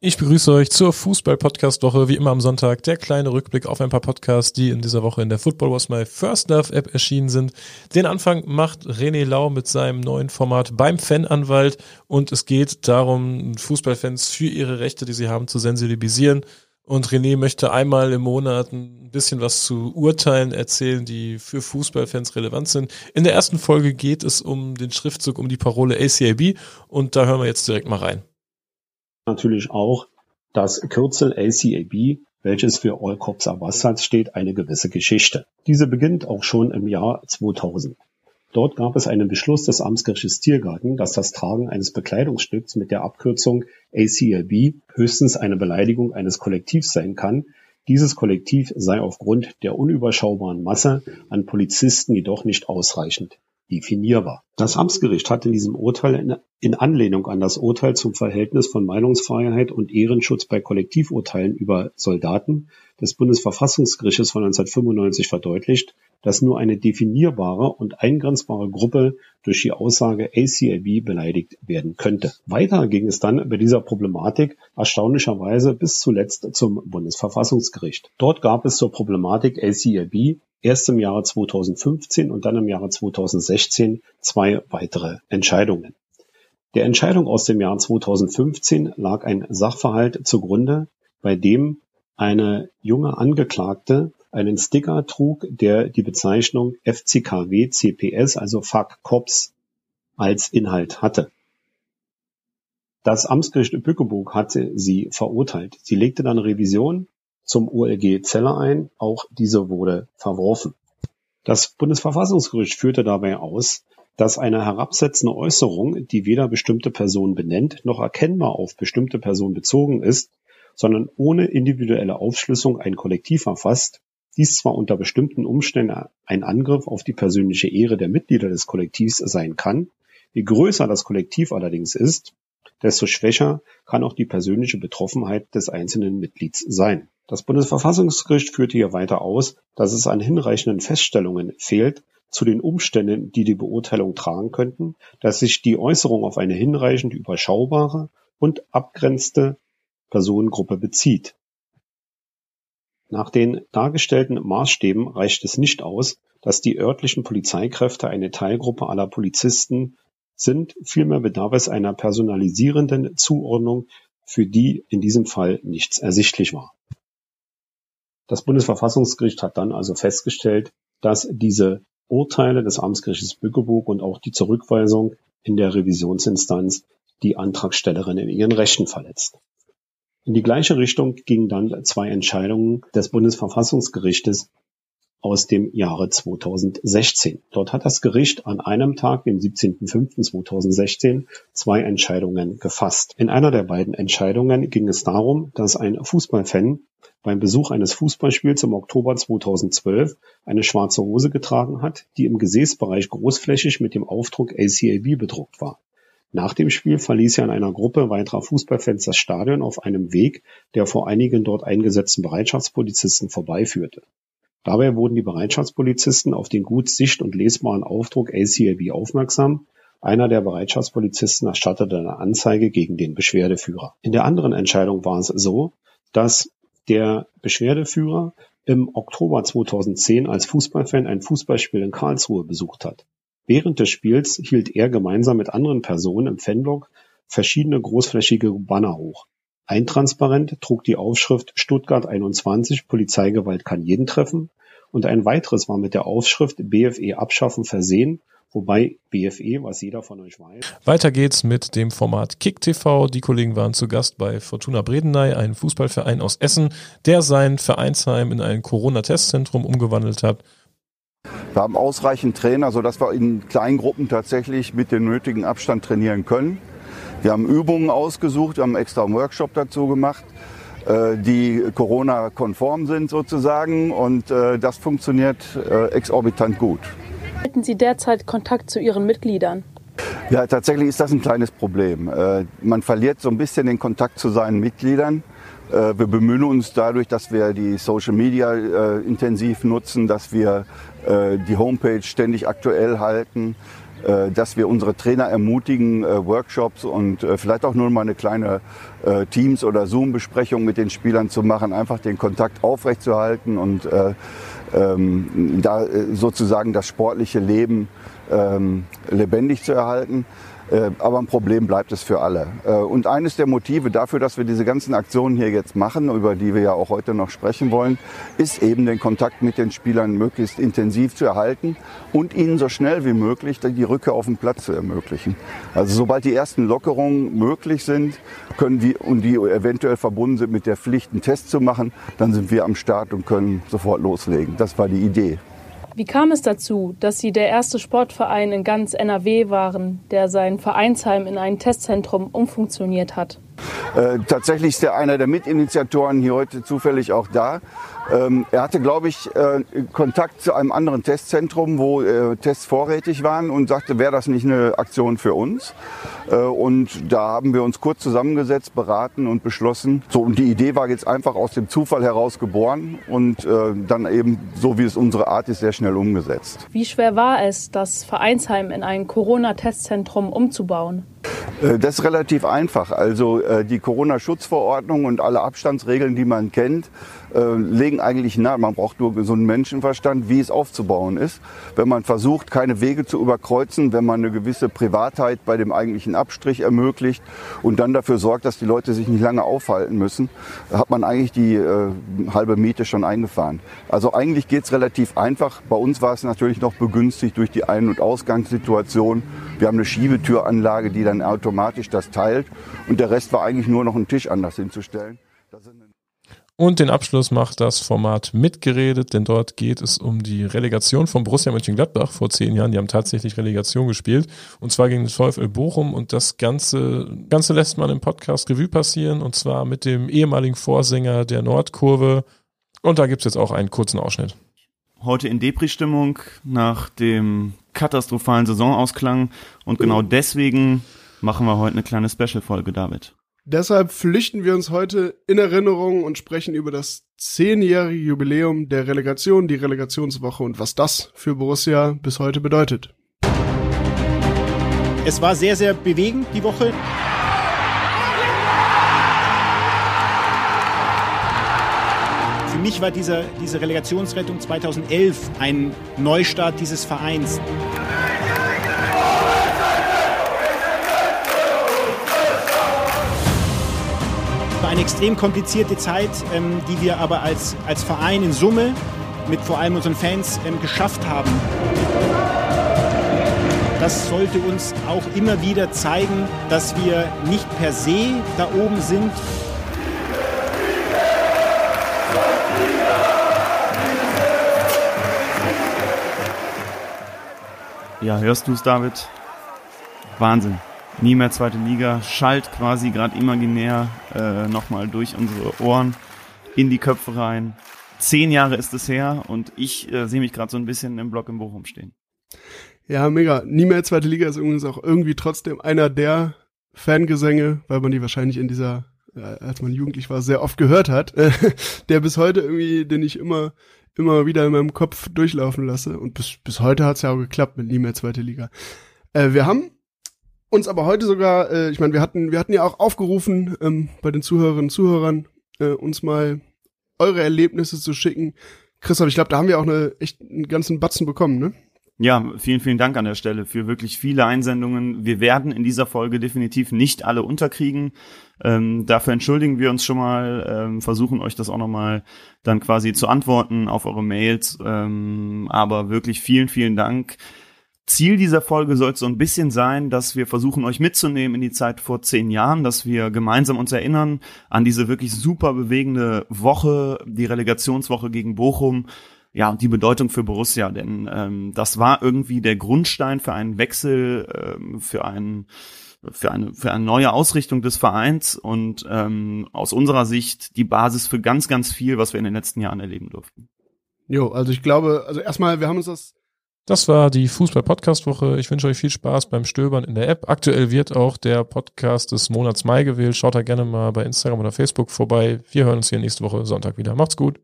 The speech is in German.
Ich begrüße euch zur Fußball-Podcast-Woche, wie immer am Sonntag. Der kleine Rückblick auf ein paar Podcasts, die in dieser Woche in der Football Was My First Love App erschienen sind. Den Anfang macht René Lau mit seinem neuen Format beim Fananwalt und es geht darum, Fußballfans für ihre Rechte, die sie haben, zu sensibilisieren. Und René möchte einmal im Monat ein bisschen was zu Urteilen erzählen, die für Fußballfans relevant sind. In der ersten Folge geht es um den Schriftzug, um die Parole ACAB und da hören wir jetzt direkt mal rein natürlich auch das Kürzel ACAB, welches für All Cops are Bastards steht, eine gewisse Geschichte. Diese beginnt auch schon im Jahr 2000. Dort gab es einen Beschluss des Amtsgerichtes Tiergarten, dass das Tragen eines Bekleidungsstücks mit der Abkürzung ACAB höchstens eine Beleidigung eines Kollektivs sein kann. Dieses Kollektiv sei aufgrund der unüberschaubaren Masse an Polizisten jedoch nicht ausreichend definierbar. Das Amtsgericht hat in diesem Urteil in, Anlehnung an das Urteil zum Verhältnis von Meinungsfreiheit und Ehrenschutz bei Kollektivurteilen über Soldaten des Bundesverfassungsgerichtes von 1995 verdeutlicht, dass nur eine definierbare und eingrenzbare Gruppe durch die Aussage ACAB beleidigt werden könnte. Weiter ging es dann bei dieser Problematik erstaunlicherweise bis zuletzt zum Bundesverfassungsgericht. Dort gab es zur Problematik ACAB erst im Jahre 2015 und dann im Jahre 2016 zwei weitere Entscheidungen. Der Entscheidung aus dem Jahr 2015 lag ein Sachverhalt zugrunde, bei dem eine junge Angeklagte einen Sticker trug, der die Bezeichnung FCKW CPS, also Fuck Cops, als Inhalt hatte. Das Amtsgericht Bückeburg hatte sie verurteilt. Sie legte dann Revision zum OLG Zelle ein, auch diese wurde verworfen. Das Bundesverfassungsgericht führte dabei aus, dass eine herabsetzende Äußerung, die weder bestimmte Personen benennt, noch erkennbar auf bestimmte Personen bezogen ist, sondern ohne individuelle Aufschlüsselung ein Kollektiv erfasst, dies zwar unter bestimmten Umständen ein Angriff auf die persönliche Ehre der Mitglieder des Kollektivs sein kann, je größer das Kollektiv allerdings ist, desto schwächer kann auch die persönliche Betroffenheit des einzelnen Mitglieds sein. Das Bundesverfassungsgericht führte hier weiter aus, dass es an hinreichenden Feststellungen fehlt zu den Umständen, die die Beurteilung tragen könnten, dass sich die Äußerung auf eine hinreichend überschaubare und abgrenzte Personengruppe bezieht. Nach den dargestellten Maßstäben reicht es nicht aus, dass die örtlichen Polizeikräfte eine Teilgruppe aller Polizisten sind, vielmehr bedarf es einer personalisierenden Zuordnung, für die in diesem Fall nichts ersichtlich war. Das Bundesverfassungsgericht hat dann also festgestellt, dass diese Urteile des Amtsgerichtes Bückeburg und auch die Zurückweisung in der Revisionsinstanz die Antragstellerin in ihren Rechten verletzt. In die gleiche Richtung gingen dann zwei Entscheidungen des Bundesverfassungsgerichtes aus dem Jahre 2016. Dort hat das Gericht an einem Tag, dem 17.05.2016, zwei Entscheidungen gefasst. In einer der beiden Entscheidungen ging es darum, dass ein Fußballfan beim Besuch eines Fußballspiels im Oktober 2012 eine schwarze Hose getragen hat, die im Gesäßbereich großflächig mit dem Aufdruck ACAB bedruckt war. Nach dem Spiel verließ er in einer Gruppe weiterer Fußballfans das Stadion auf einem Weg, der vor einigen dort eingesetzten Bereitschaftspolizisten vorbeiführte. Dabei wurden die Bereitschaftspolizisten auf den gut sicht- und lesbaren Aufdruck ACAB aufmerksam. Einer der Bereitschaftspolizisten erstattete eine Anzeige gegen den Beschwerdeführer. In der anderen Entscheidung war es so, dass der Beschwerdeführer im Oktober 2010 als Fußballfan ein Fußballspiel in Karlsruhe besucht hat. Während des Spiels hielt er gemeinsam mit anderen Personen im Fanblock verschiedene großflächige Banner hoch. Ein Transparent trug die Aufschrift Stuttgart 21 Polizeigewalt kann jeden treffen und ein weiteres war mit der Aufschrift BFE abschaffen versehen, wobei BFE, was jeder von euch weiß. Weiter geht's mit dem Format Kick TV. Die Kollegen waren zu Gast bei Fortuna Bredeney, ein Fußballverein aus Essen, der sein Vereinsheim in ein Corona-Testzentrum umgewandelt hat. Wir haben ausreichend Trainer, sodass wir in kleinen Gruppen tatsächlich mit dem nötigen Abstand trainieren können. Wir haben Übungen ausgesucht, wir haben extra einen Workshop dazu gemacht. Äh, die Corona-konform sind sozusagen und äh, das funktioniert äh, exorbitant gut. Halten Sie derzeit Kontakt zu Ihren Mitgliedern? Ja, tatsächlich ist das ein kleines Problem. Man verliert so ein bisschen den Kontakt zu seinen Mitgliedern. Wir bemühen uns dadurch, dass wir die Social Media intensiv nutzen, dass wir die Homepage ständig aktuell halten, äh, dass wir unsere Trainer ermutigen, äh, Workshops und äh, vielleicht auch nur mal eine kleine Teams- oder Zoom-Besprechung mit den Spielern zu machen, einfach den Kontakt aufrechtzuerhalten und ähm, da sozusagen das sportliche Leben ähm, lebendig zu erhalten. Äh, aber ein Problem bleibt es für alle. Äh, und eines der Motive dafür, dass wir diese ganzen Aktionen hier jetzt machen, über die wir ja auch heute noch sprechen wollen, ist eben den Kontakt mit den Spielern möglichst intensiv zu erhalten und ihnen so schnell wie möglich die Rückkehr auf den Platz zu ermöglichen. Also sobald die ersten Lockerungen möglich sind, können wir und die eventuell verbunden sind mit der Pflicht, einen Test zu machen, dann sind wir am Start und können sofort loslegen. Das war die Idee. Wie kam es dazu, dass Sie der erste Sportverein in ganz NRW waren, der sein Vereinsheim in ein Testzentrum umfunktioniert hat? Äh, tatsächlich ist er einer der Mitinitiatoren hier heute zufällig auch da. Ähm, er hatte, glaube ich, äh, Kontakt zu einem anderen Testzentrum, wo äh, Tests vorrätig waren und sagte, wäre das nicht eine Aktion für uns? Äh, und da haben wir uns kurz zusammengesetzt, beraten und beschlossen. So, und die Idee war jetzt einfach aus dem Zufall heraus geboren und äh, dann eben, so wie es unsere Art ist, sehr schnell umgesetzt. Wie schwer war es, das Vereinsheim in ein Corona-Testzentrum umzubauen? Äh, das ist relativ einfach. Also äh, die Corona-Schutzverordnung und alle Abstandsregeln, die man kennt, äh, legen eigentlich nahe. Man braucht nur einen Menschenverstand, wie es aufzubauen ist. Wenn man versucht, keine Wege zu überkreuzen, wenn man eine gewisse Privatheit bei dem eigentlichen Abstrich ermöglicht und dann dafür sorgt, dass die Leute sich nicht lange aufhalten müssen, hat man eigentlich die halbe Miete schon eingefahren. Also eigentlich geht's relativ einfach. Bei uns war es natürlich noch begünstigt durch die Ein- und Ausgangssituation. Wir haben eine Schiebetüranlage, die dann automatisch das teilt und der Rest war eigentlich nur noch einen Tisch anders hinzustellen. Und den Abschluss macht das Format mitgeredet, denn dort geht es um die Relegation von Borussia Mönchengladbach vor zehn Jahren. Die haben tatsächlich Relegation gespielt und zwar gegen den VfL Bochum und das Ganze, Ganze lässt man im Podcast Revue passieren und zwar mit dem ehemaligen Vorsänger der Nordkurve. Und da gibt's jetzt auch einen kurzen Ausschnitt. Heute in Depri-Stimmung nach dem katastrophalen Saisonausklang und genau deswegen machen wir heute eine kleine Special-Folge, David. Deshalb flüchten wir uns heute in Erinnerung und sprechen über das zehnjährige Jubiläum der Relegation, die Relegationswoche und was das für Borussia bis heute bedeutet. Es war sehr, sehr bewegend die Woche. Für mich war dieser, diese Relegationsrettung 2011 ein Neustart dieses Vereins. Eine extrem komplizierte Zeit, ähm, die wir aber als, als Verein in Summe mit vor allem unseren Fans ähm, geschafft haben. Das sollte uns auch immer wieder zeigen, dass wir nicht per se da oben sind. Ja, hörst du es, David? Wahnsinn nie mehr zweite Liga, schallt quasi gerade imaginär äh, nochmal durch unsere Ohren in die Köpfe rein. Zehn Jahre ist es her und ich äh, sehe mich gerade so ein bisschen im Block in Bochum stehen. Ja, mega. Nie mehr zweite Liga ist übrigens auch irgendwie trotzdem einer der Fangesänge, weil man die wahrscheinlich in dieser, äh, als man jugendlich war, sehr oft gehört hat, äh, der bis heute irgendwie, den ich immer immer wieder in meinem Kopf durchlaufen lasse. Und bis, bis heute hat's ja auch geklappt mit nie mehr zweite Liga. Äh, wir haben uns aber heute sogar, äh, ich meine, wir hatten, wir hatten ja auch aufgerufen, ähm, bei den Zuhörerinnen und Zuhörern, äh, uns mal eure Erlebnisse zu schicken. Christoph, ich glaube, da haben wir auch eine, echt einen ganzen Batzen bekommen, ne? Ja, vielen, vielen Dank an der Stelle für wirklich viele Einsendungen. Wir werden in dieser Folge definitiv nicht alle unterkriegen. Ähm, dafür entschuldigen wir uns schon mal, ähm, versuchen euch das auch nochmal dann quasi zu antworten auf eure Mails. Ähm, aber wirklich vielen, vielen Dank. Ziel dieser Folge soll so ein bisschen sein, dass wir versuchen, euch mitzunehmen in die Zeit vor zehn Jahren, dass wir gemeinsam uns erinnern an diese wirklich super bewegende Woche, die Relegationswoche gegen Bochum. Ja, und die Bedeutung für Borussia, denn ähm, das war irgendwie der Grundstein für einen Wechsel, ähm, für einen für eine für eine neue Ausrichtung des Vereins und ähm, aus unserer Sicht die Basis für ganz ganz viel, was wir in den letzten Jahren erleben durften. Jo, also ich glaube, also erstmal, wir haben uns das das war die Fußball-Podcast-Woche. Ich wünsche euch viel Spaß beim Stöbern in der App. Aktuell wird auch der Podcast des Monats Mai gewählt. Schaut da gerne mal bei Instagram oder Facebook vorbei. Wir hören uns hier nächste Woche Sonntag wieder. Macht's gut.